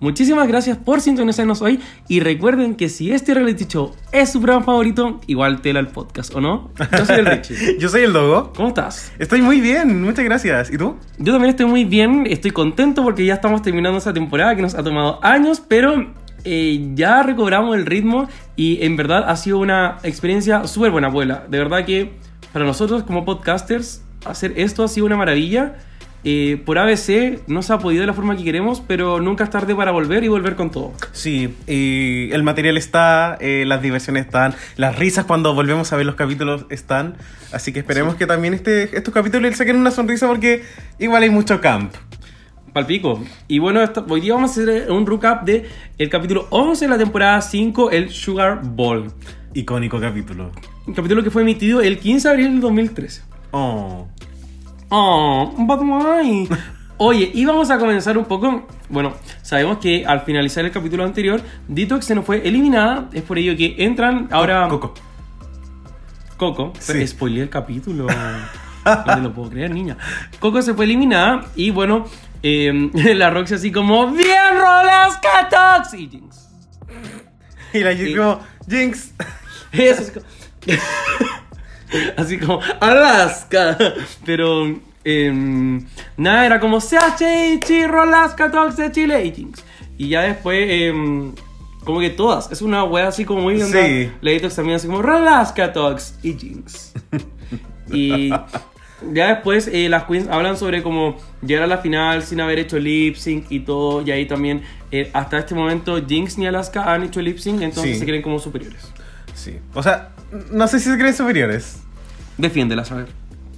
Muchísimas gracias por sintonizarnos hoy y recuerden que si este reality show es su programa favorito, igual tela el podcast, ¿o no? Yo soy el Richie. Yo soy el Dogo. ¿Cómo estás? Estoy muy bien, muchas gracias. ¿Y tú? Yo también estoy muy bien, estoy contento porque ya estamos terminando esa temporada que nos ha tomado años, pero eh, ya recobramos el ritmo y en verdad ha sido una experiencia súper buena, abuela. De verdad que para nosotros como podcasters hacer esto ha sido una maravilla. Eh, por ABC no se ha podido de la forma que queremos, pero nunca es tarde para volver y volver con todo. Sí, y el material está, eh, las diversiones están, las risas cuando volvemos a ver los capítulos están. Así que esperemos que también este, estos capítulos les saquen una sonrisa porque igual hay mucho camp. Palpico. Y bueno, esta- hoy día vamos a hacer un recap de el capítulo 11 de la temporada 5, el Sugar Ball. Icónico capítulo. Un capítulo que fue emitido el 15 de abril del 2013. Oh. Oh, Bad Boy. Oye, y vamos a comenzar un poco. Bueno, sabemos que al finalizar el capítulo anterior, Detox se nos fue eliminada. Es por ello que entran ahora. Coco. Coco. Sí. Pero spoileé el capítulo. no te lo puedo creer, niña. Coco se fue eliminada. Y bueno, eh, la Roxy así como. ¡Bien, rolas, Catox! Y Jinx. Y la Jinx como, Jinx. Eso es como. Así como Alaska. Pero. em, nada, era como CHH, Alaska, Tox de Chile y Jinx. Y ya después. em, como que todas. Es una wea así como muy Sí. onda. La Detox también así como Alaska, Tox y Jinx. y. Ya después eh, las queens hablan sobre cómo llegar a la final sin haber hecho lip sync y todo. Y ahí también, eh, hasta este momento, Jinx ni Alaska han hecho lip sync, entonces Sí. se creen como superiores. Sí. O sea, no sé si se creen superiores. Defiéndelas, a ver.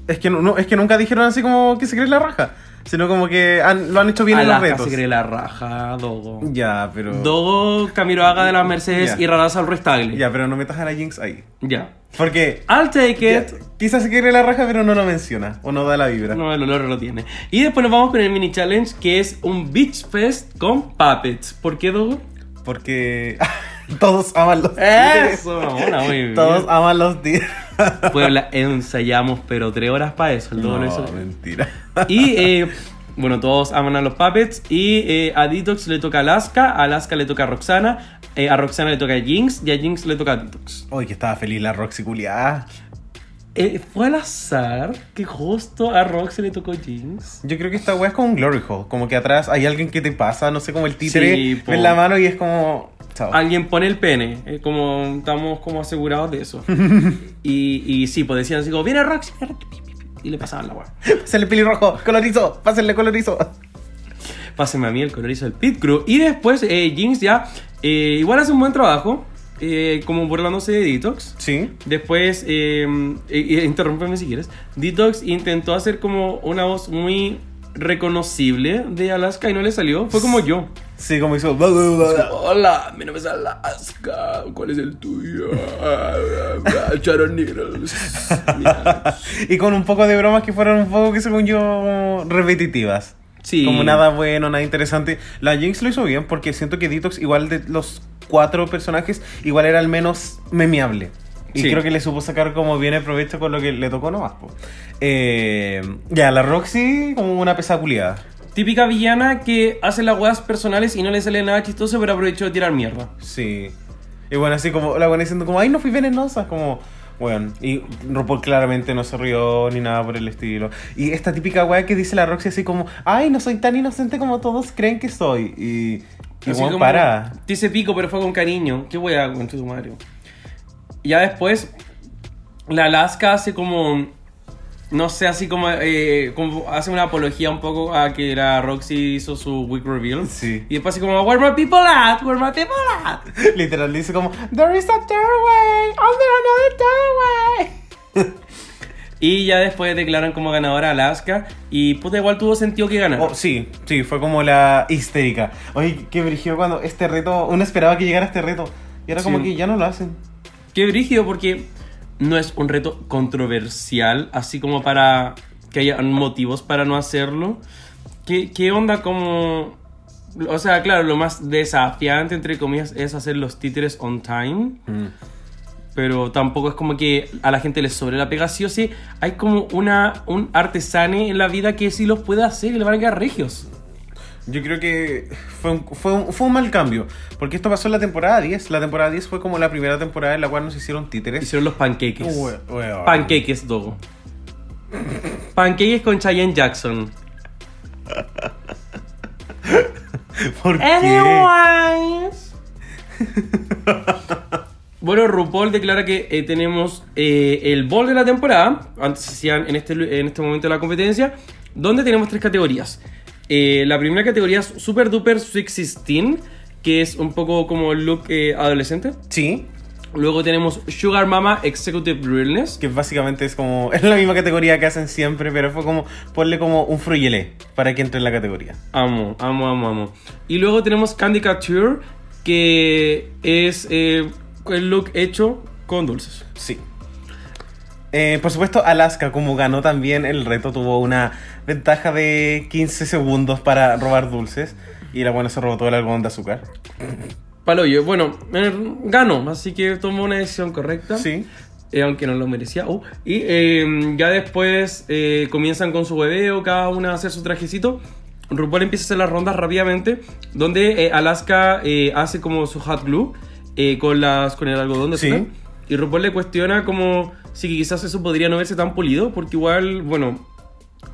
Es que, no, es que nunca dijeron así como que se creen la raja. Sino como que han- lo han hecho bien en los Alaska retos. se cree la raja, Dogo. Ya, pero. Dogo, Camiroaga de la Mercedes Ya. y Raraza al Restagle. Ya, pero no metas a la Jinx ahí. Ya. Porque. I'll take ya, it. quizás se cree la raja, pero no lo menciona. O no da la vibra. No, el olor lo tiene. Y después nos vamos con el mini challenge que es un Beach Fest con puppets. ¿Por qué, Dogo? Porque. todos aman los títeres. Eso, mamona, muy bien. Todos aman los títeres. Puebla, ensayamos, pero tres horas para eso. El No, hizo. mentira. Y eh, bueno, todos aman a los puppets. Y eh, a Detox le toca a Alaska, a Alaska le toca a Roxana, eh, a Roxana le toca a Jinx y a Jinx le toca a Detox. Uy, que estaba feliz la Roxy culiada. Eh, fue al azar que justo a Rox se le tocó Jinx. Yo creo que esta weá es como un glory hole. Como que atrás hay alguien que te pasa, no sé, como el títere Sí, en la mano y es como. Chao. Alguien pone el pene, eh, como estamos como asegurados de eso. y, y sí, pues decían así como, viene Rox, viene Rox", pi, pi, pi, y le pasaban la weá. Pásenle pelirrojo, colorizo, pásenle colorizo. Pásenme a mí el colorizo del Pit Crew. Y después eh, Jinx ya eh, igual hace un buen trabajo, eh, como burlándose de Detox. Sí. Después, eh, interrúmpeme si quieres. Detox intentó hacer como una voz muy reconocible de Alaska y no le salió. Fue como yo. Sí, como hizo. Hola, mi nombre es Alaska. ¿Cuál es el tuyo? Sharon Needles. Y con un poco de bromas que fueron un poco que según yo repetitivas. Sí. Como nada bueno, nada interesante. La Jinx lo hizo bien porque siento que Detox, igual de los cuatro personajes, igual era el menos memeable. Y Sí. creo que le supo sacar como bien el provecho con lo que le tocó nomás. po. Eh, ya, la Roxy como una pesa culiada. Típica villana que hace las weas personales y no le sale nada chistoso, pero aprovechó de tirar mierda. Sí. Y bueno, así como la buena diciendo como, ay, no fui venenosa, como, bueno, y RuPaul claramente no se rió ni nada por el estilo. Y esta típica weá que dice la Roxy así como, ay, no soy tan inocente como todos creen que soy. Y, weón, como, para. Dice pico, pero fue con cariño. ¿Qué wea con tu Mario? Ya después, la Alaska hace como. No sé, así como, eh, como hace una apología un poco a que la Roxy hizo su week reveal. Sí. Y después así como, where my people at? Where my people at? Literal dice como, there is a doorway, under another doorway. Y ya después declaran como ganadora Alaska. Y puta, igual tuvo sentido que ganara. Oh, sí, sí, fue como la histérica. Oye, qué brígido cuando este reto, uno esperaba que llegara este reto. Y ahora como que ya no lo hacen. Qué brígido porque no es un reto controversial, así como para que haya motivos para no hacerlo. ¿Qué, qué onda como... O sea, claro, lo más desafiante, entre comillas, es hacer los títeres on time. Pero tampoco es como que a la gente le sobre la pega. Sí o sí, hay como una, un artesane en la vida que sí los puede hacer y le van a quedar regios. Yo creo que fue un, fue, un, fue un mal cambio. Porque esto pasó en la temporada 10. La temporada 10 fue como la primera temporada en la cual nos hicieron títeres. Hicieron los panqueques. Ue- weón. Panqueques, Dogo. Panqueques con Cheyenne Jackson. ¿Por qué? Anyways. Bueno, RuPaul declara que eh, tenemos eh, el bol de la temporada, antes se hacían en este, en este momento de la competencia, donde tenemos tres categorías. Eh, la primera categoría es Super Duper Sweet 16, que es un poco como look eh, adolescente. Sí, Luego tenemos Sugar Mama Executive Realness. que básicamente es como. Es la misma categoría que hacen siempre, pero fue como. Ponle como un fruyelé para que entre en la categoría. Amo, amo, amo, amo. Y luego tenemos Candy Couture, que es eh, el look hecho con dulces. Sí. Eh, por supuesto, Alaska, como ganó también el reto, tuvo una ventaja de 15 segundos para robar dulces. Y la buena se robó todo el algodón de azúcar. Paloyo, bueno, eh, ganó, así que tomó una decisión correcta. Sí. eh, aunque no lo merecía. Uh, y eh, ya después eh, comienzan con su bebeo, cada una a hacer su trajecito. RuPaul empieza a hacer las rondas rápidamente, donde eh, Alaska eh, hace como su hot glue con, las, con el algodón de Sí. azúcar. Y RuPaul le cuestiona como si quizás eso podría no verse tan pulido, porque igual, bueno,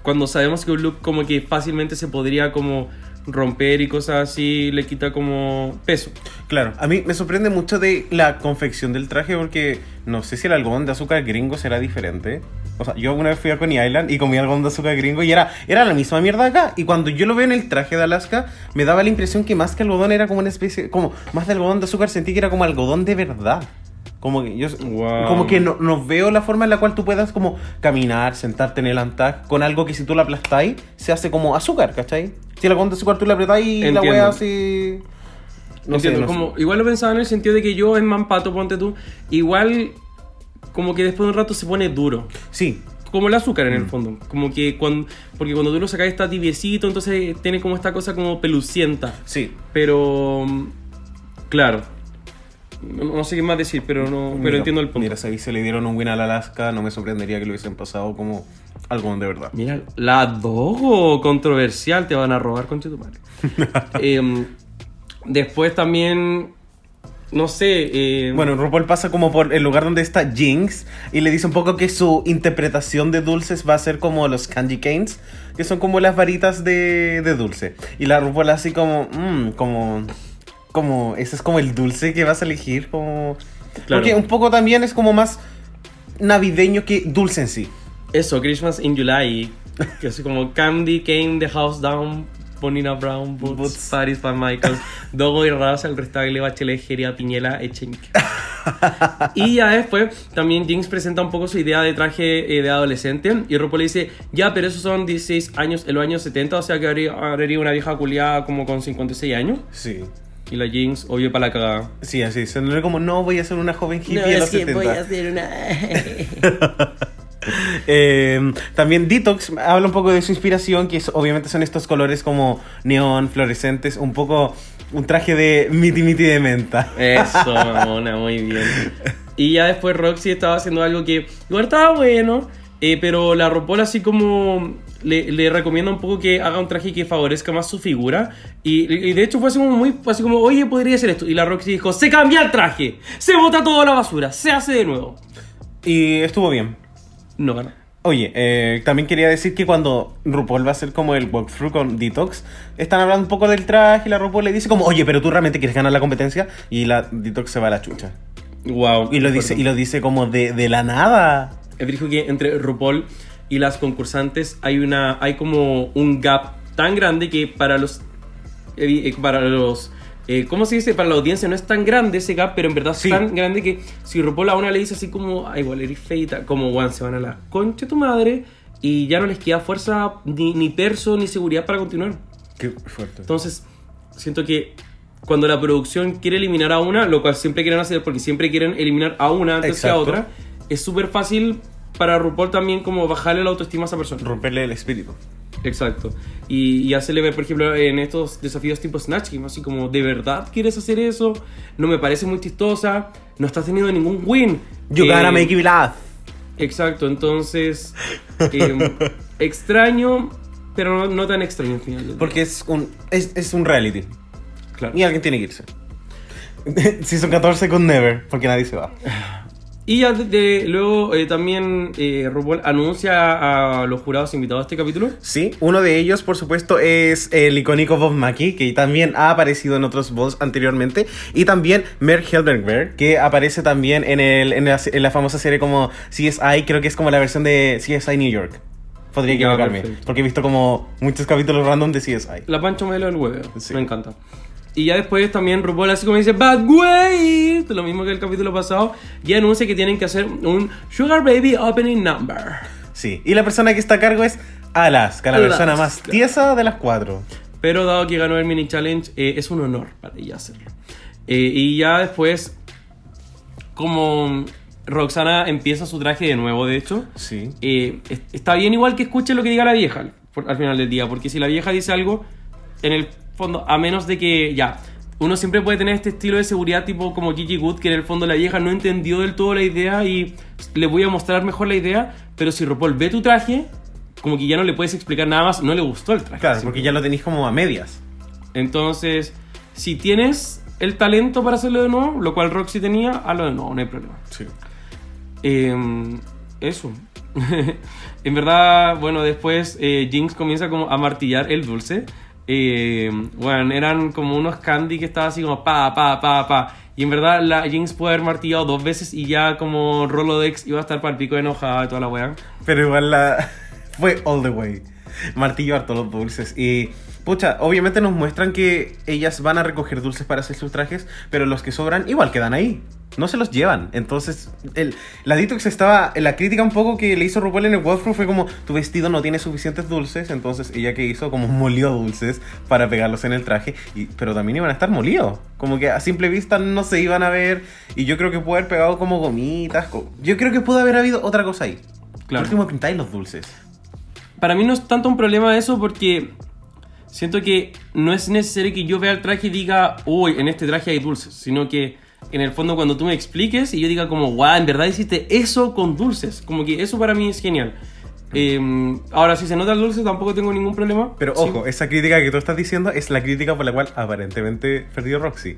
cuando sabemos que un look como que fácilmente se podría como romper y cosas así, le quita como peso. Claro, a mí me sorprende mucho de la confección del traje porque no sé si el algodón de azúcar gringo será diferente. O sea, yo una vez fui a Coney Island y comí algodón de azúcar gringo y era, era la misma mierda acá. Y cuando yo lo veo en el traje de Alaska, me daba la impresión que más que algodón era como una especie, como más de algodón de azúcar sentí que era como algodón de verdad. Como que yo, Wow. como que no, no veo la forma en la cual tú puedas como caminar, sentarte en el antac con algo que si tú lo aplastáis se hace como azúcar, ¿cachai? Si el algodón de azúcar tú lo apretáis y la Entiendo. wea así... No sé, Entiendo, sé. como, igual lo pensaba en el sentido de que yo en Mampato, ponte tú, igual como que después de un rato se pone duro. Sí, Como el azúcar en el Mm. fondo. Como que cuando. Porque cuando tú lo sacas está tibiecito, entonces tiene como esta cosa como pelucienta. sí. Pero. Claro. No, no sé qué más decir, pero no. Pero Mira, entiendo el punto. Mira, si se le dieron un win al Alaska, no me sorprendería que lo hubiesen pasado como algo de verdad. Mira, la Dogo controversial te van a robar con tu madre. Em, después también. No sé. eh, Bueno, RuPaul pasa como por el lugar donde está Jinx y le dice un poco que su interpretación de dulces va a ser como los candy canes, que son como las varitas de, de dulce. Y la RuPaul así como, mmm, como, como, ese es como el dulce que vas a elegir, como... Claro. Porque un poco también es como más navideño que dulce en sí. Eso, Christmas in July. Que es como Candy came the house down. Bonina Brown, Boots, Boots. Paris para Michael, Dogo y Raza, el restable Bachelet, Geria, Piñela, Echenque. y ya después, también Jinx presenta un poco su idea de traje eh, de adolescente. Y RuPaul le dice: Ya, pero esos son 16 años, en los años 70, o sea que habría, habría una vieja culiada como con 56 años. Sí. Y la Jinx, obvio, para la cagada. Sí, así, se no como, no, voy a ser una joven hippie a los 70. hacer una. Eh, también Detox habla un poco de su inspiración, que es- obviamente son estos colores como neón, fluorescentes, un poco un traje de miti miti de menta. Eso, mamona, muy bien. Y ya después Roxy estaba haciendo algo que igual estaba bueno, eh, pero la RuPaul así como le, le recomienda un poco que haga un traje que favorezca más su figura. Y, y de hecho fue así como muy, así como, oye, podría ser esto. Y la Roxy dijo, se cambia el traje, se bota toda la basura, se hace de nuevo. Y estuvo bien. No ganó. Oye, eh, también quería decir que cuando RuPaul va a hacer como el walkthrough con Detox, están hablando un poco del traje y la RuPaul le dice como, oye, pero tú realmente quieres ganar la competencia y la Detox se va a la chucha. Wow. Y lo dice, y lo dice como de, de la nada. Él dijo que entre RuPaul y las concursantes hay una hay como un gap tan grande que para los eh, para los eh, ¿cómo se dice? Para la audiencia no es tan grande ese gap, pero en verdad es tan grande que si RuPaul a una le dice así como, ay, igual eres feita, como, Juan, se van a la concha tu madre y ya no les queda fuerza, ni, ni perso, ni seguridad para continuar. Qué fuerte. Entonces, siento que cuando la producción quiere eliminar a una, lo cual siempre quieren hacer porque siempre quieren eliminar a una antes que a otra, es súper fácil para RuPaul también como bajarle la autoestima a esa persona. Romperle el espíritu. Exacto. Y, y hacerle ver, por ejemplo, en estos desafíos tipo Snatch Game, así como, ¿de verdad quieres hacer eso? No me parece muy chistosa, no estás teniendo ningún win. You Eh, gotta make it laugh. Exacto, entonces, eh, extraño, pero no, no tan extraño al final. Porque es un, es, es un reality. Claro. Y alguien tiene que irse. Season 14 con Never, porque nadie se va. Y ya de- de- luego eh, también eh, RuPaul anuncia a los jurados invitados a este capítulo. Sí, uno de ellos, por supuesto, es el icónico Bob Mackie, que también ha aparecido en otros boss anteriormente. Y también Mer Helberg, que aparece también en, el, en, la, en la famosa serie como CSI, creo que es como la versión de CSI New York. Podría equivocarme, porque he visto como muchos capítulos random de CSI. La pancho modelo del huevo. Sí. Me encanta. Y ya después también RuPaul así como dice Bad Way, lo mismo que el capítulo pasado, y anuncia que tienen que hacer un Sugar Baby Opening Number. Sí, y la persona que está a cargo es Alaska, la Alaska. persona más tiesa de las cuatro. Pero dado que ganó el mini challenge, eh, es un honor para ella hacerlo. Eh, y ya después, como Roxana empieza su traje de nuevo, de hecho, Sí. eh, es- está bien igual que escuche lo que diga la vieja por- al final del día, porque si la vieja dice algo, en el fondo, a menos de que ya, uno siempre puede tener este estilo de seguridad tipo como Gigi Good, que en el fondo la vieja no entendió del todo la idea y le voy a mostrar mejor la idea, pero si RuPaul ve tu traje, como que ya no le puedes explicar nada más, no le gustó el traje. Claro, porque ya lo tenéis como a medias. Entonces, si tienes el talento para hacerlo de nuevo, lo cual Roxy tenía, hazlo de nuevo, no hay problema. Sí. Eh, eso. en verdad, bueno, después eh, Jinx comienza como a martillar el dulce. Eh, bueno, eran como unos candy que estaba así como pa, pa, pa, pa. Y en verdad la Jinx puede haber martillado dos veces y ya como Rolodex iba a estar para el pico enojada y toda la wea. Pero igual la... fue all the way. Martillo harto los dulces. Y, pucha, obviamente nos muestran que ellas van a recoger dulces para hacer sus trajes, pero los que sobran igual quedan ahí. No se los llevan. Entonces, el, la Detox estaba... La crítica un poco que le hizo RuPaul en el walkthrough fue como, tu vestido no tiene suficientes dulces, entonces ella que hizo como molió dulces para pegarlos en el traje, y, pero también iban a estar molidos. Como que a simple vista no se iban a ver, y yo creo que pudo haber pegado como gomitas. Yo creo que pudo haber habido otra cosa ahí. Claro. Por último, pintáis los dulces. Para mí no es tanto un problema eso porque siento que no es necesario que yo vea el traje y diga, uy, en este traje hay dulces, sino que en el fondo cuando tú me expliques y yo diga como, guau, en verdad hiciste eso con dulces, como que eso para mí es genial. Eh, ahora, si se nota el dulce tampoco tengo ningún problema. Pero Sí. ojo, esa crítica que tú estás diciendo es la crítica por la cual aparentemente perdió Roxy.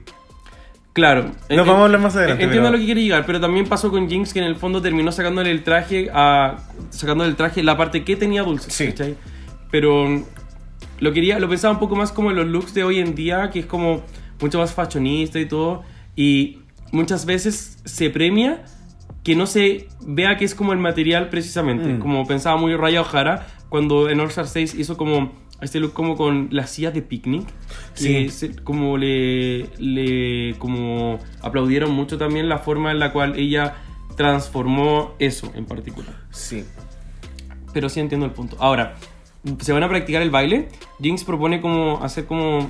Claro. Nos vamos a hablar más adelante, Entiendo pero- lo que quiere llegar, pero también pasó con Jinx que en el fondo terminó sacándole el traje a. sacándole el traje la parte que tenía dulces. Sí. ¿cachai? Pero mm, lo quería, lo pensaba un poco más como en los looks de hoy en día, que es como mucho más fashionista y todo. Y muchas veces se premia que no se vea que es como el material precisamente. Mm. Como pensaba muy Raya O'Hara cuando en All Star 6 hizo como este look como con las sillas de picnic. Sí. se- como le, le como aplaudieron mucho también la forma en la cual ella transformó eso en particular. Sí. Pero sí entiendo el punto. Ahora, se van a practicar el baile. Jinx propone como hacer como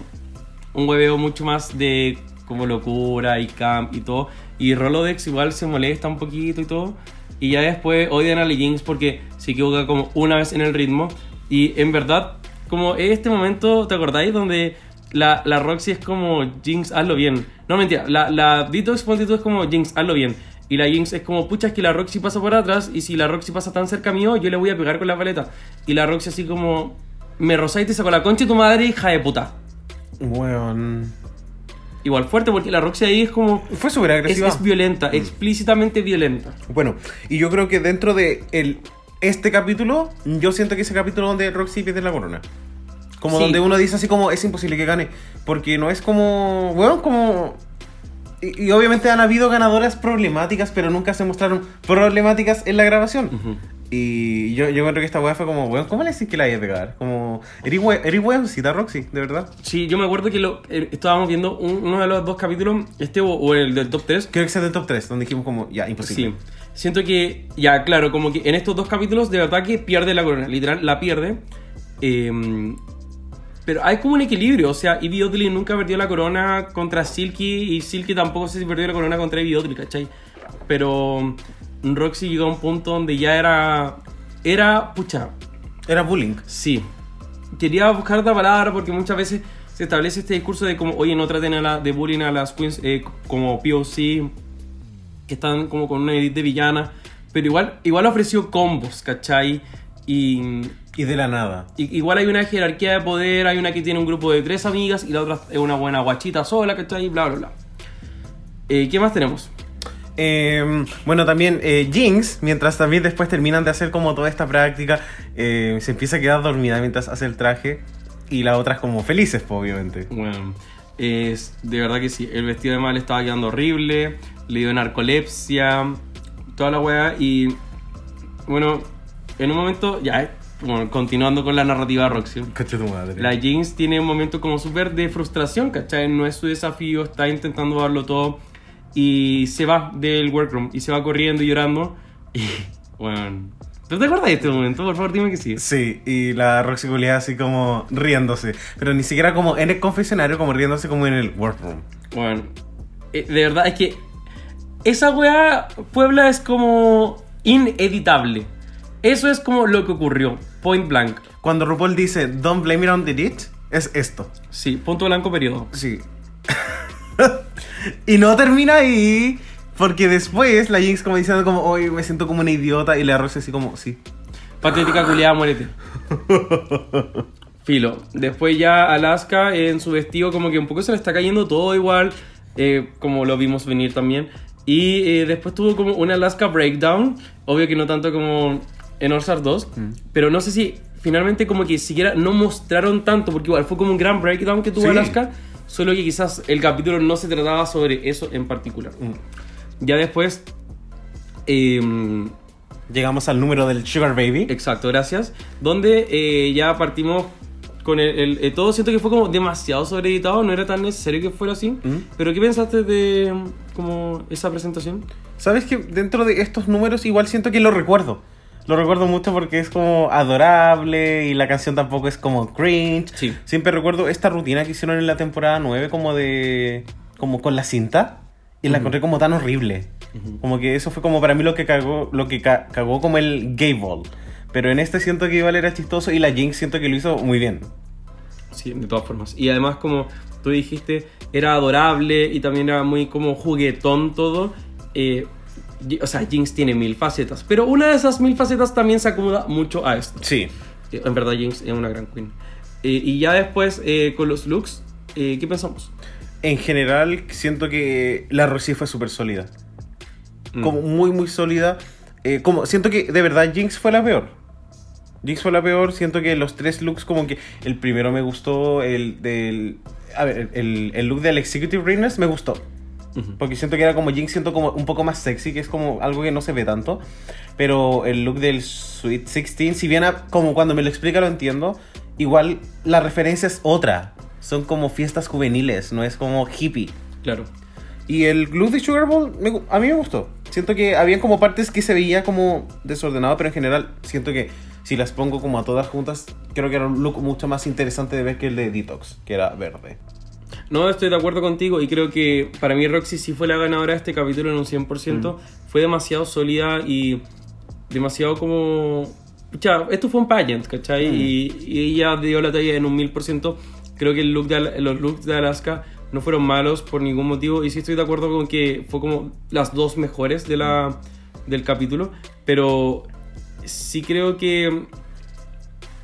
un hueveo mucho más de como locura y camp y todo. Y Rolodex igual se molesta un poquito y todo. Y ya después odian a la Jinx porque se equivoca como una vez en el ritmo. Y en verdad, como este momento, ¿te acordáis? Donde la, la Roxy es como Jinx, hazlo bien. No, mentira. La, la Detox ponte tú es como Jinx, hazlo bien. Y la Jinx es como, pucha, es que la Roxy pasa por atrás. Y si la Roxy pasa tan cerca mío, yo le voy a pegar con la paleta. Y la Roxy así como, me rozáis te saco la concha de tu madre, hija de puta. Bueno. Igual fuerte porque la Roxy ahí es como... Fue súper Es, agresiva. es violenta, explícitamente violenta. Bueno, y yo creo que dentro de el, este capítulo, yo siento que ese capítulo donde Roxy pierde la corona. Como Sí. donde uno dice así como, es imposible que gane. Porque no es como, bueno, como... Y, y obviamente han habido ganadoras problemáticas, pero nunca se mostraron problemáticas en la grabación. Ujú. Y yo, yo creo que esta weá fue como, weón, ¿cómo le decís que la hay a pegar? Como, eres we- eres weoncita, Roxy, de verdad. Sí, yo me acuerdo que lo, eh, estábamos viendo un- uno de los dos capítulos, este o, o el del top 3. Creo que sea del top 3, donde dijimos como, ya, imposible. Sí. Siento que, ya, claro, como que en estos dos capítulos de verdad que pierde la corona, literal, la pierde. Eh, pero hay como un equilibrio, o sea, Ivy Oddly nunca perdió la corona contra Silky y Silky tampoco si perdió la corona contra Ivy Oddly, ¿cachai? Pero Roxy llegó a un punto donde ya era, era, pucha, Era bullying. Sí. Quería buscar otra palabra porque muchas veces se establece este discurso de como, oye, no traten a la, de bullying a las queens eh, como POC, que están como con una edit de villana, pero igual, igual ofreció combos, ¿cachai? Y, Y de la nada. y- igual hay una jerarquía de poder, hay una que tiene un grupo de tres amigas y la otra es una buena guachita sola, ¿cachai? Bla, bla, bla. Eh, ¿Qué más tenemos? Eh, bueno, también eh, Jinx, mientras también después terminan de hacer como toda esta práctica, eh, se empieza a quedar dormida mientras hace el traje. Y las otras como felices, obviamente. Bueno, es de verdad que sí. El vestido de mal estaba quedando horrible. Le dio narcolepsia. Toda la weá. Y bueno, en un momento, ya, bueno, continuando con la narrativa de Roxy. Cacha tu madre. La Jinx tiene un momento como súper de frustración, ¿cachai? No es su desafío, está intentando darlo todo. Y se va del workroom. Y se va corriendo y llorando. Y bueno. ¿Tú te acuerdas de este momento? Por favor, dime que sí. Sí, y la Roxy Julia así como riéndose. Pero ni siquiera como en el confesionario, como riéndose como en el workroom. Bueno, eh, de verdad es que esa weá, Puebla es como ineditable. Eso es como lo que ocurrió, point blank. Cuando RuPaul dice, don't blame it on the ditch, es esto. Sí, punto blanco periodo. Sí. y no termina ahí, porque después la Jinx como diciendo como, hoy me siento como una idiota, y la Roxy así como, sí. Patética culiada, muérete. Filo. Después ya Alaska en su vestido como que un poco se le está cayendo todo igual, eh, como lo vimos venir también. Y eh, después tuvo como una Alaska breakdown, obvio que no tanto como en All Stars 2, pero no sé si finalmente como que siquiera no mostraron tanto, porque igual fue como un gran breakdown que tuvo Sí. Alaska, solo que quizás el capítulo no se trataba sobre eso en particular. Ya después... em, Llegamos al número del Sugar Baby. Exacto, gracias. Donde eh, ya partimos con el, el- eh, todo. Siento que fue como demasiado sobreeditado, no era tan necesario que fuera así. Mm. Pero ¿qué pensaste de mm, como esa presentación? ¿Sabes que dentro de estos números igual siento que lo recuerdo? Lo recuerdo mucho porque es como adorable y la canción tampoco es como cringe. Sí. Siempre recuerdo esta rutina que hicieron en la temporada 9 como de... como con la cinta. Y la encontré como tan horrible. Como que eso fue como para mí lo que cagó, lo que ca- cagó como el gay ball. Pero en este siento que igual era chistoso y la Jinx siento que lo hizo muy bien. Sí, de todas formas. Y además, como tú dijiste, era adorable y también era muy como juguetón todo. Eh, o sea, Jinx tiene mil facetas. Pero una de esas mil facetas también se acomoda mucho a esto. Sí. En verdad, Jinx es una gran queen. Eh, y ya después, eh, con los looks, eh, ¿qué pensamos? En general siento que la Rosy fue súper sólida. Mm. como muy muy sólida. Como siento que de verdad Jinx fue la peor. Jinx fue la peor. Siento que los tres looks como que el primero me gustó, el del a ver, el, el look del Executive Readiness me gustó. Porque siento que era como Jinx, siento como un poco más sexy, que es como algo que no se ve tanto. Pero el look del Sweet 16, si bien a- como cuando me lo explica lo entiendo, igual la referencia es otra. Son como fiestas juveniles, no es como hippie. Claro. Y el look de Sugar Bowl me a mí me gustó. Siento que habían como partes que se veía como desordenado, pero en general siento que si las pongo como a todas juntas, creo que era un look mucho más interesante de ver que el de Detox, que era verde. No, estoy de acuerdo contigo y creo que para mí Roxy sí fue la ganadora de este capítulo en un 100%. Fue demasiado sólida y demasiado como... Pucha, esto fue un pageant, ¿cachai? Y, y ella dio la talla en un 1000%. Creo que el look de, los looks de Alaska no fueron malos por ningún motivo y sí estoy de acuerdo con que fue como las dos mejores de la, del capítulo. Pero sí creo que...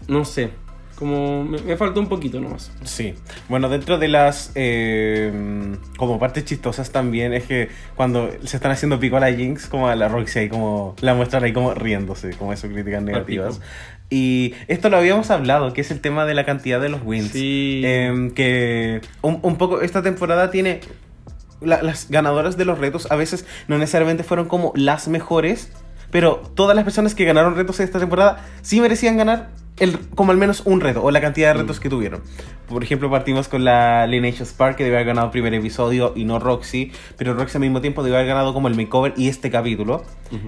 No sé, como me, me faltó un poquito nomás. Sí. Bueno, dentro de las eh, como partes chistosas también es que cuando se están haciendo pico a la Jinx, como a la Roxy ahí como la muestran ahí como riéndose, como eso críticas negativas. Y esto lo habíamos hablado, que es el tema de la cantidad de los wins. Sí. Em, que un, un poco esta temporada tiene la- las ganadoras de los retos a veces no necesariamente fueron como las mejores, pero todas las personas que ganaron retos esta temporada sí merecían ganar el, como al menos un reto o la cantidad de retos que tuvieron. Por ejemplo, partimos con la Lineage Spark que debe haber ganado el primer episodio y no Roxy, pero Roxy al mismo tiempo debe haber ganado como el makeover y este capítulo.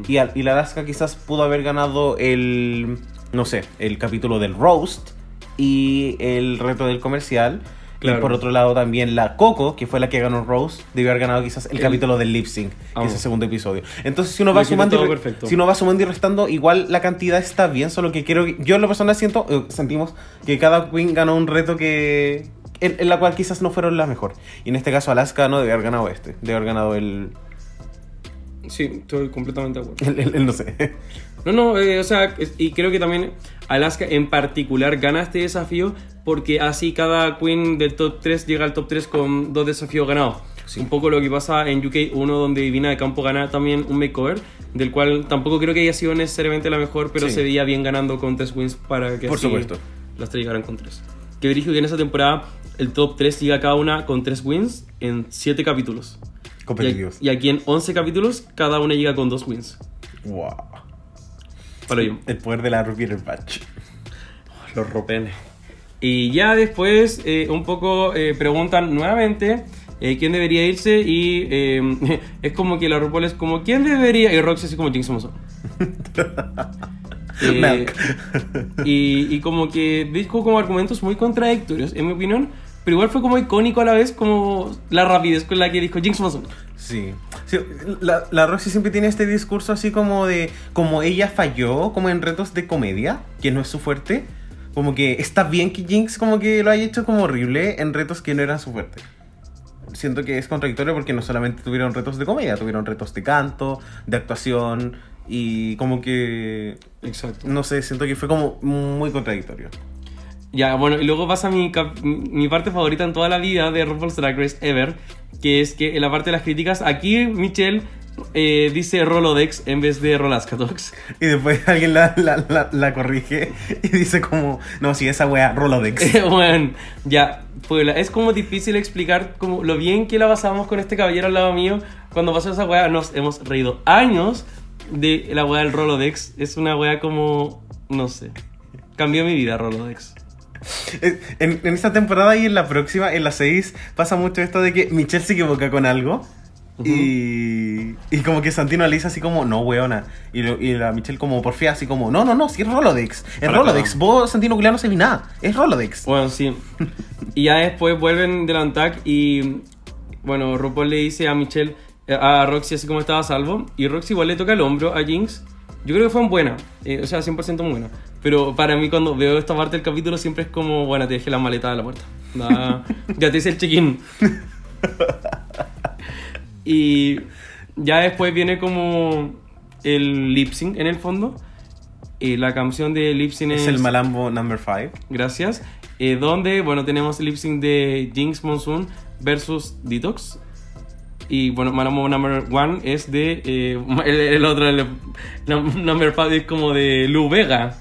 y, al- y la Alaska quizás pudo haber ganado el, no sé, el capítulo del roast y el reto del comercial. Claro. Y por otro lado también la Coco, que fue la que ganó Rose, debió haber ganado quizás el, El- capítulo del lip sync, que Ah. es el segundo episodio. Entonces si uno va sumando y re- si uno va sumando y restando, igual la cantidad está bien, solo que quiero yo en lo personal siento eh, sentimos que cada queen ganó un reto que en, en la cual quizás no fueron la mejor. Y en este caso Alaska no debe haber ganado este, debe haber ganado el Sí, estoy completamente de acuerdo. el, el- el no sé. No, no, eh, o sea, y creo que también Alaska en particular gana este desafío porque así cada queen del top 3 llega al top 3 con dos desafíos ganados. Un poco lo que pasa en UK 1 donde Divina de Campo gana también un makeover, del cual tampoco creo que haya sido necesariamente la mejor, pero Sí. se veía bien ganando con 3 wins para que Por así supuesto. las 3 llegaran con 3. Que dirijo que en esa temporada el top 3 llega cada una con 3 wins en 7 capítulos. Competitivos. y aquí en 11 capítulos cada una llega con 2 wins. Wow. Para yo. El poder de la Repeater Batch. Los ropenes. Y ya después eh, un poco eh, preguntan nuevamente eh, quién debería irse y eh, es como que la RuPaul es como ¿quién debería? Y Roxy así como Jinx Monsoon. Eh, y, y como que dijo como argumentos muy contradictorios, en mi opinión, pero igual fue como icónico a la vez como la rapidez con la que dijo Jinx Monsoon. Sí. Sí, la, la Roxy siempre tiene este discurso así como de. Como ella falló, como en retos de comedia, que no es su fuerte. Como que está bien que Jinx como que lo haya hecho como horrible en retos que no eran su fuerte. Siento que es contradictorio porque no solamente tuvieron retos de comedia, tuvieron retos de canto, de actuación y como que. Exacto. No sé, siento que fue como muy contradictorio. Ya, bueno, y luego pasa mi, mi parte favorita en toda la vida de RuPaul's Drag Race Ever, que es que en la parte de las críticas, aquí Michelle eh, dice Rolodex en vez de Rolascatox. Y después alguien la, la, la, la corrige y dice como, no, si esa wea, Rolodex. bueno, ya, pues es como difícil explicar como lo bien que la pasamos con este caballero al lado mío. Cuando pasó esa weá nos hemos reído años de la weá del Rolodex. Es una weá como, no sé, cambió mi vida Rolodex. En, en esta temporada y en la próxima, en la 6, pasa mucho esto de que Michelle se equivoca con algo. Y, y como que Santino le dice así como, no, weona. Y, lo- y la Michelle como porfía así como, no, no, no, si es Rolodex. Es Para Rolodex. Vos, Santino Culiao, no sabés nada. Es Rolodex. Bueno, sí. Y ya después vuelven del Antac y, bueno, RuPaul le dice a Michelle, eh, a Roxy así como estaba a salvo. Y Roxy igual le toca el hombro a Jinx. Yo creo que fue buena, eh, o sea, 100% muy buena. Pero para mí cuando veo esta parte del capítulo siempre es como, bueno, te dejé la maleta a la puerta. Ya te hice el check-in. y ya después viene como el lip sync en el fondo. Y la canción de lip sync Es el Malambo number 5. Gracias. Eh, donde, bueno, tenemos el lip sync de Jinx Monsoon versus Detox. Y bueno, Malamo Number One es de. eh, el, el otro, el, num- Number Five es como de Lu Vega.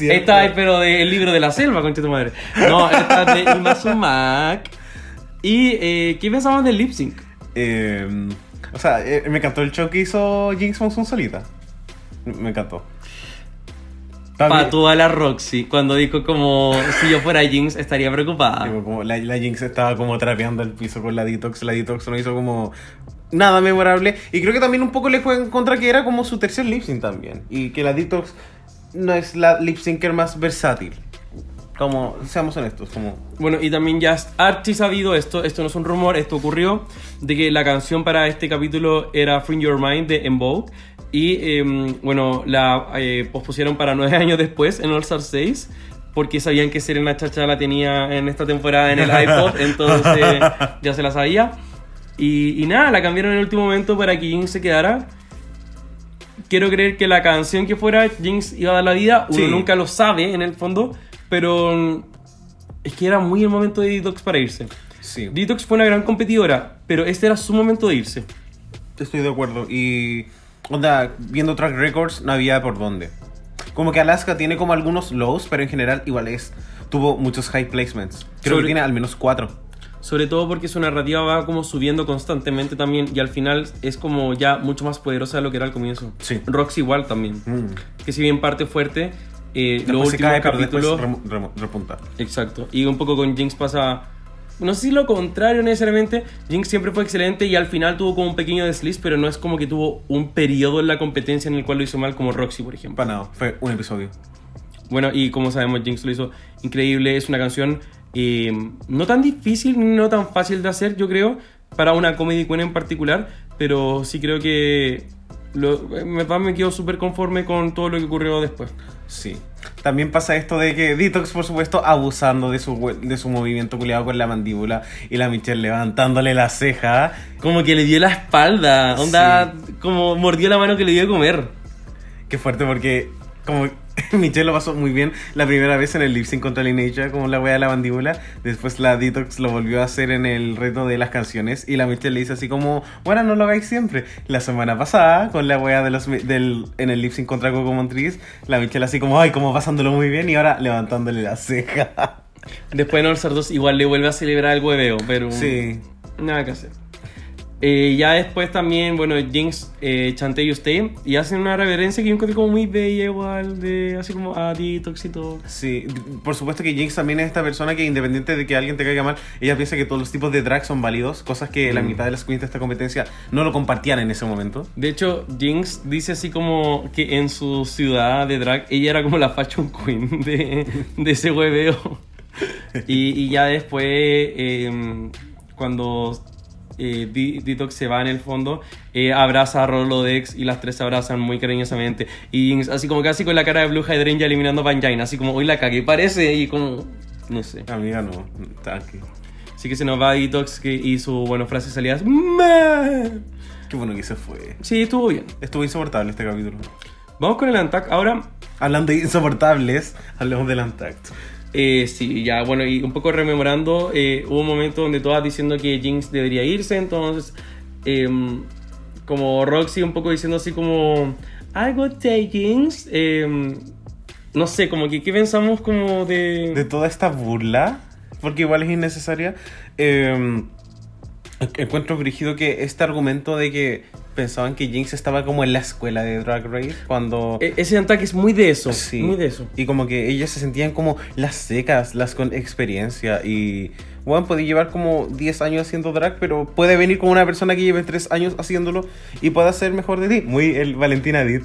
Esta es, pero del libro de la selva, concha tu madre. No, esta es de Imazumak. ¿Y eh, qué pensamos del lip sync? Eh, o sea, eh, me encantó el show que hizo Jinx Monsoon solita. Me encantó. También- Patúa la Roxy, cuando dijo como si yo fuera Jinx estaría preocupada. Tipo, como la, la Jinx estaba como trapeando el piso con la Detox. La Detox no hizo como nada memorable. Y creo que también un poco le fue en contra que era como su tercer lip sync también. Y que la Detox no es la lip syncer más versátil. Como, seamos honestos, como... Bueno, y también ya es archi sabido esto, esto no es un rumor, esto ocurrió, de que la canción para este capítulo era Free Your Mind de Vogue. Y em, bueno, la eh, pospusieron para nueve años después en All Star 6, porque sabían que Serena Chacha la tenía en esta temporada en el iPod, entonces ya se la sabía. Y, y nada, la cambiaron en el último momento para que Jinx se quedara. Quiero creer que la canción que fuera Jinx iba a dar la vida, uno Sí. nunca lo sabe en el fondo, pero mm, es que era muy el momento de Detox para irse. Sí, Detox fue una gran competidora, pero este era su momento de irse. estoy de acuerdo. Y, onda, viendo track records, no había por dónde. Como que Alaska tiene como algunos lows, pero en general igual es... Tuvo muchos high placements. Creo Sobre- que tiene al menos cuatro. Sobre todo porque su narrativa va como subiendo constantemente también y al final es como ya mucho más poderosa de lo que era al comienzo. Sí. Roxy igual también, Mm. que si bien parte fuerte, eh, los se últimos cae, pero remo- remo- repunta. Exacto. Y un poco con Jinx pasa. No sé si lo contrario necesariamente. Jinx siempre fue excelente y al final tuvo como un pequeño desliz, pero no es como que tuvo un periodo en la competencia en el cual lo hizo mal, como Roxy, por ejemplo. Para nada, fue un episodio. Bueno, y como sabemos, Jinx lo hizo increíble. Es una canción eh, no tan difícil no tan fácil de hacer, yo creo, para una comedy queen en particular, pero sí creo que. Lo, me, me quedo súper conforme con todo lo que ocurrió después. Sí. También pasa esto de que Detox, por supuesto, abusando de su, de su movimiento culiado con la mandíbula y la Michelle levantándole la ceja. Como que le dio la espalda, onda, como mordió la mano que le dio de comer. Qué fuerte porque como Michelle lo pasó muy bien la primera vez en el lip sync contra Lineage, como la wea de la mandíbula. Después la Detox lo volvió a hacer en el reto de las canciones y la Michelle le dice así como, bueno, no lo hagáis siempre. La semana pasada, con la wea de los, del, en el lip sync contra Coco Montriz, la Michelle así como, ay, como pasándolo muy bien y ahora levantándole la ceja. Después en All Star 2 igual le vuelve a celebrar el hueveo, pero Sí. nada que hacer. Eh, ya después también, bueno, Jinx, eh, Chante y Stay, y hacen una reverencia que yo encontré como muy bella igual, de así como a Detox y todo. Sí, por supuesto que Jinx también es esta persona que independiente de que alguien te caiga mal, ella piensa que todos los tipos de drag son válidos, cosas que la Mm. mitad de las queens de esta competencia no lo compartían en ese momento. De hecho, Jinx dice así como que en su ciudad de drag, ella era como la fashion queen de, de ese hueveo. Y, y ya después, eh, cuando eh, Detox se va en el fondo, eh, abraza a Rolodex y las tres se abrazan muy cariñosamente. Y así como casi con la cara de Blue Hydrangea eliminando a Pangina, así como, hoy la cagué, parece, y como, no sé. Amiga, no, tranqui. Así que se nos va Detox que, y su, bueno, frase salida. Qué bueno que se fue. Sí, estuvo bien. Estuvo insoportable este capítulo. Vamos con el Antac. Ahora, Hablando de insoportables, hablemos del Antact. Eh, sí, ya, bueno, y un poco rememorando, eh, hubo un momento donde todas diciendo que Jinx debería irse, entonces, em, como Roxy un poco diciendo así como, I would take Jinx, em, no sé, como que, ¿qué pensamos como de... De toda esta burla, porque igual es innecesaria, eh, encuentro brígido que este argumento de que pensaban que Jinx estaba como en la escuela de Drag Race cuando... E- Ese ataque es muy de eso, Sí. muy de eso. Y como que ellas se sentían como las secas, las con experiencia. Y bueno, puede llevar como 10 años haciendo drag, pero puede venir como una persona que lleve 3 años haciéndolo y pueda ser mejor de ti. Muy el Valentina Edith.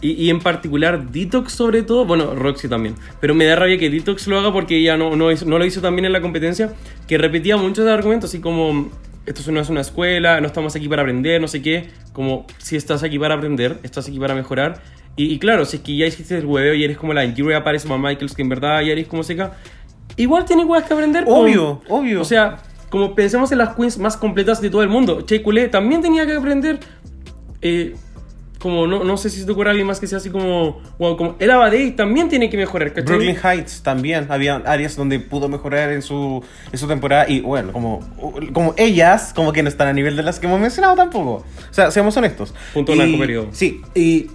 Y, y en particular Detox sobre todo, bueno, Roxy también, pero me da rabia que Detox lo haga porque ella no, no, hizo- no lo hizo tan bien en la competencia, que repetía muchos argumentos, así como, esto no es una escuela, no estamos aquí para aprender, no sé qué, como, si estás aquí para aprender, estás aquí para mejorar, y, y claro, si es que ya hiciste el hueveo y eres como la Julia Paris o Michaels, que en verdad ya eres como seca, igual tienes huevas que aprender. Obvio, obvio. O sea, como pensemos en las queens más completas de todo el mundo, Che Culé también tenía que aprender... Eh, como no, no sé si se te ocurre alguien más que sea así como wow, como el Abadei también tiene que mejorar ¿cachai? Brooklyn Heights también. Había áreas donde pudo mejorar en su, en su temporada. Y bueno, como, como ellas, como que no están a nivel de las que hemos mencionado tampoco. O sea, seamos honestos. Punto Y- blanco, periodo. Sí, y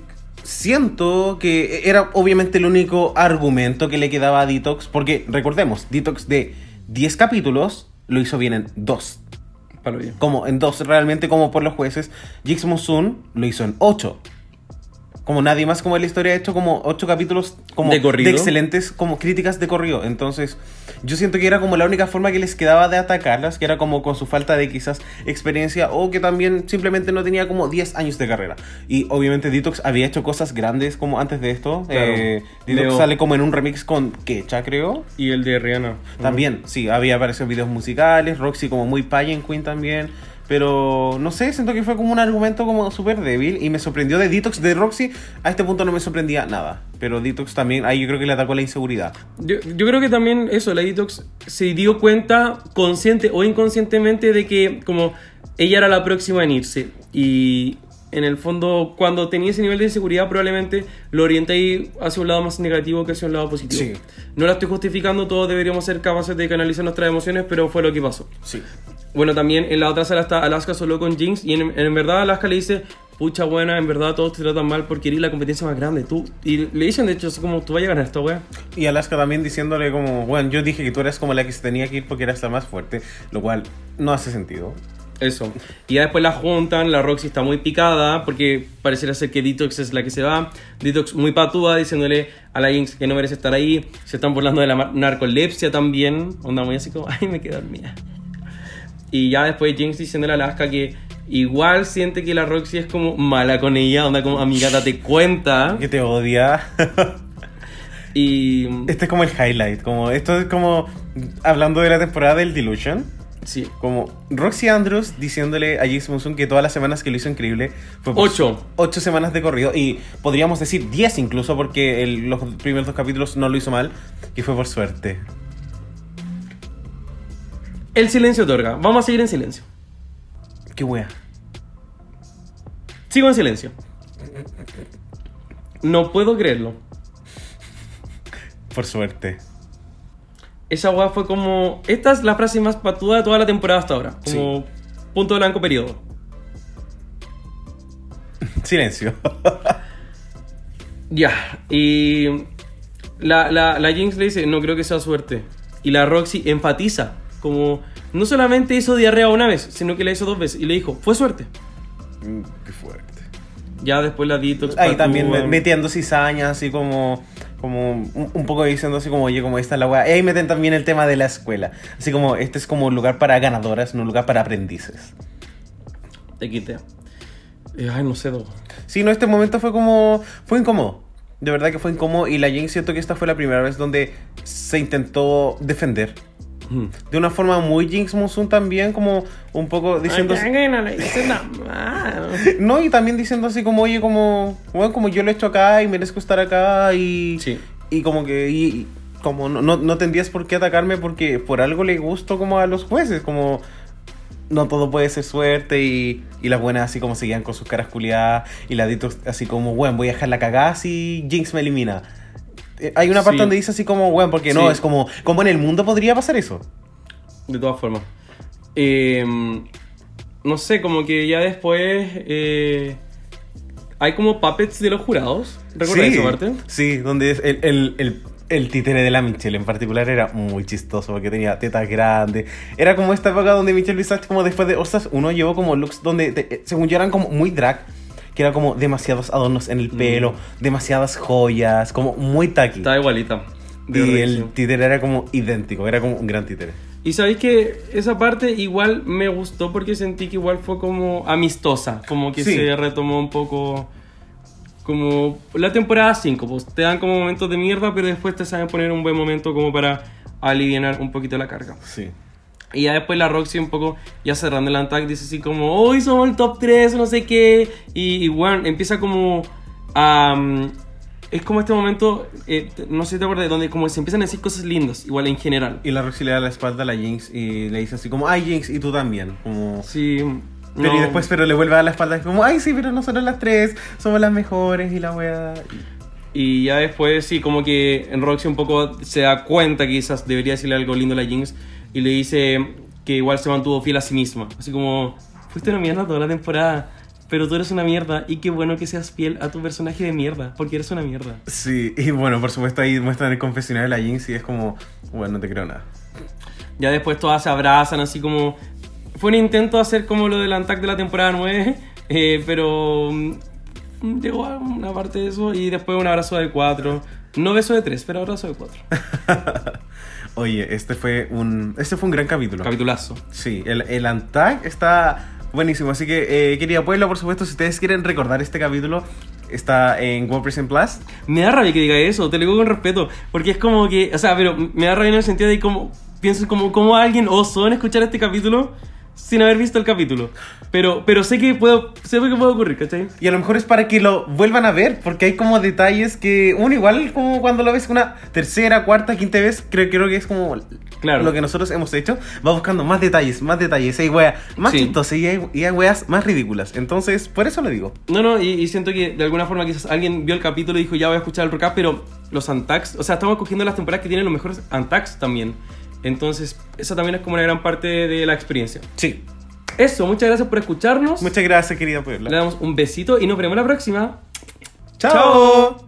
siento que era obviamente el único argumento que le quedaba a Detox. Porque recordemos, Detox de 10 capítulos lo hizo bien en 2. Como en 2, realmente como por los jueces. Jix Monsoon lo hizo en 8. Como nadie más como en la historia ha hecho como 8 capítulos como ¿De corrido? excelentes como críticas de corrido. Entonces, yo siento que era como la única forma que les quedaba de atacarlas, que era como con su falta de quizás experiencia o que también simplemente no tenía como 10 años de carrera. Y obviamente Detox había hecho cosas grandes como antes de esto. Claro. Eh, Detox Leo. sale como en un remix con Kecha, creo. Y el de Rihanna. También, sí, había aparecido videos musicales, Roxy como muy pageant queen también. Pero no sé, siento que fue como un argumento como súper débil y me sorprendió de Detox de Roxy. A este punto no me sorprendía nada. Pero Detox también, ahí yo creo que le atacó la inseguridad. Yo, yo creo que también eso, la Detox se dio cuenta consciente o inconscientemente de que como ella era la próxima en irse. Y en el fondo, cuando tenía ese nivel de inseguridad, probablemente lo orienté hacia un lado más negativo que hacia un lado positivo. Sí. No la estoy justificando, todos deberíamos ser capaces de canalizar nuestras emociones, pero fue lo que pasó. Sí. Bueno, también en la otra sala está Alaska solo con Jinx y en, en verdad Alaska le dice, pucha buena, en verdad todos te tratan mal porque eres la competencia más grande. Tú, y le dicen de hecho, así como tú vas a ganar esta wea. Y Alaska también diciéndole como, bueno, yo dije que tú eras como la que se tenía que ir porque eras la más fuerte, lo cual no hace sentido. Eso. Y ya después la juntan, la Roxy está muy picada porque pareciera ser que Detox es la que se va. Detox muy patúa diciéndole a la Jinx que no merece estar ahí. Se están burlando de la narcolepsia también. Onda muy así como, ay, me quedé dormida. Y ya después Jinx diciéndole a Alaska que igual siente que la Roxy es como mala con ella. Onda como, amiga, date cuenta. Que te odia. Y... este es como el highlight, como esto es como hablando de la temporada del Delusion. Sí. Como Roxy Andrews diciéndole a Jinx Monsoon que todas las semanas que lo hizo increíble fue por Ocho. ocho semanas de corrido y podríamos decir 10 incluso porque el- los primeros dos capítulos no lo hizo mal, que fue por suerte. El silencio otorga. Vamos a seguir en silencio. Qué wea. Sigo en silencio. No puedo creerlo. Por suerte. Esa weá fue como. Esta es la frase más patuda de toda la temporada hasta ahora. Como punto blanco periodo. Silencio. Ya. Y. La, la, la Jinx le dice: No creo que sea suerte. Y la Roxy enfatiza. Como. No solamente hizo diarrea una vez, sino que la hizo dos veces. Y le dijo: Fue suerte. Mm, Qué fuerte. Ya después la Detox. Ahí patúa. también me- metiendo cizañas, así como, como un, un poco diciendo así como, oye, como esta es la weá. Y ahí meten también el tema de la escuela. Así como, este es como un lugar para ganadoras, no un lugar para aprendices. Te quité. Eh, Ay, no sé. Sí, no, este momento fue como, fue incómodo. De verdad que fue incómodo y la Jane siento que esta fue la primera vez donde se intentó defender. De una forma muy Jinx Monsoon también, como un poco diciendo... Ay, que no le hice nada mal. No, y también diciendo así como, oye, como, bueno, como yo lo he hecho acá y merezco estar acá y... Sí. Y como que, y, y como no, no, no tendrías por qué atacarme porque por algo le gusto como a los jueces, como no todo puede ser suerte y, y las buenas así como seguían con sus caras culiadas y la Dito así como, bueno, voy a dejar la cagada si Jinx me elimina. Eh, Hay una parte Sí. donde dice así como, bueno, porque no, es como, como en el mundo podría pasar eso. De todas formas. Eh, no sé, como que ya después eh, hay como puppets de los jurados. ¿Recuerdas sí, esa parte? Sí, donde es el, el, el, el títere de la Michelle en particular era muy chistoso porque tenía tetas grandes. Era como esta época donde Michelle Visage, como después de Ostras, uno llevó como looks donde, te- eh, según yo, eran como muy drag. Que era como demasiados adornos en el pelo, demasiadas joyas, como muy tacky. Estaba igualita. Y el títere era como idéntico, era como un gran títere. Y sabéis que esa parte igual me gustó porque sentí que igual fue como amistosa. Como que Sí. se retomó un poco. Como la temporada 5, pues te dan como momentos de mierda, pero después te saben poner un buen momento como para aliviar un poquito la carga. Sí. Y ya después la Roxy un poco, ya cerrando el Antac, dice así como, hoy somos el top 3, no sé qué. Y, y bueno, empieza como a... mm, es como este momento, eh, no sé si te acuerdas, donde como se empiezan a decir cosas lindas, igual en general. Y la Roxy le da la espalda a la Jinx y le dice así como, ay Jinx, y tú también. Como... Sí. Pero no. y después, pero le vuelve a dar la espalda, es como, ay sí, pero nosotros las tres somos las mejores y la wea. Y ya después, sí, como que en Roxy un poco se da cuenta que quizás debería decirle algo lindo a la Jinx y le dice que igual se mantuvo fiel a sí misma. Así como, fuiste una mierda toda la temporada, pero tú eres una mierda y qué bueno que seas fiel a tu personaje de mierda, porque eres una mierda. Sí, y bueno, por supuesto ahí muestran el confesionario de la Jinx y es como, bueno, no te creo nada. Ya después todas se abrazan, así como... Fue un intento de hacer como lo del Antac de la temporada 9, eh, pero mm, llegó a una parte de eso y después un abrazo de 4. No beso de 3, pero abrazo de 4. Oye, este fue un, este fue un gran capítulo. Capitulazo. Sí, el, el Antag está buenísimo. Así que, eh, querida pueblo, por supuesto, si ustedes quieren recordar este capítulo, está en One Percent Plus. Me da rabia que diga eso, te lo digo con respeto, porque es como que, o sea, pero me da rabia en el sentido de como, pienso como, como alguien osó en escuchar este capítulo sin haber visto el capítulo. Pero, pero sé que puedo, sé que puede ocurrir, ¿cachai? Y a lo mejor es para que lo vuelvan a ver, porque hay como detalles que, uno igual como cuando lo ves una tercera, cuarta, quinta vez, creo, creo que es como Claro. lo que nosotros hemos hecho, va buscando más detalles, más detalles, hay weas más Sí. chistosas y hay, y hay weas más ridículas. Entonces, por eso lo digo. No, no, y, y siento que de alguna forma quizás alguien vio el capítulo y dijo, ya voy a escuchar el recap, pero los Antacs, o sea, estamos cogiendo las temporadas que tienen los mejores Antacs también. Entonces, esa también es como una gran parte de la experiencia. Sí. Eso, muchas gracias por escucharnos. Muchas gracias, querida Le Puebla. damos un besito y nos vemos la próxima. Chao. Now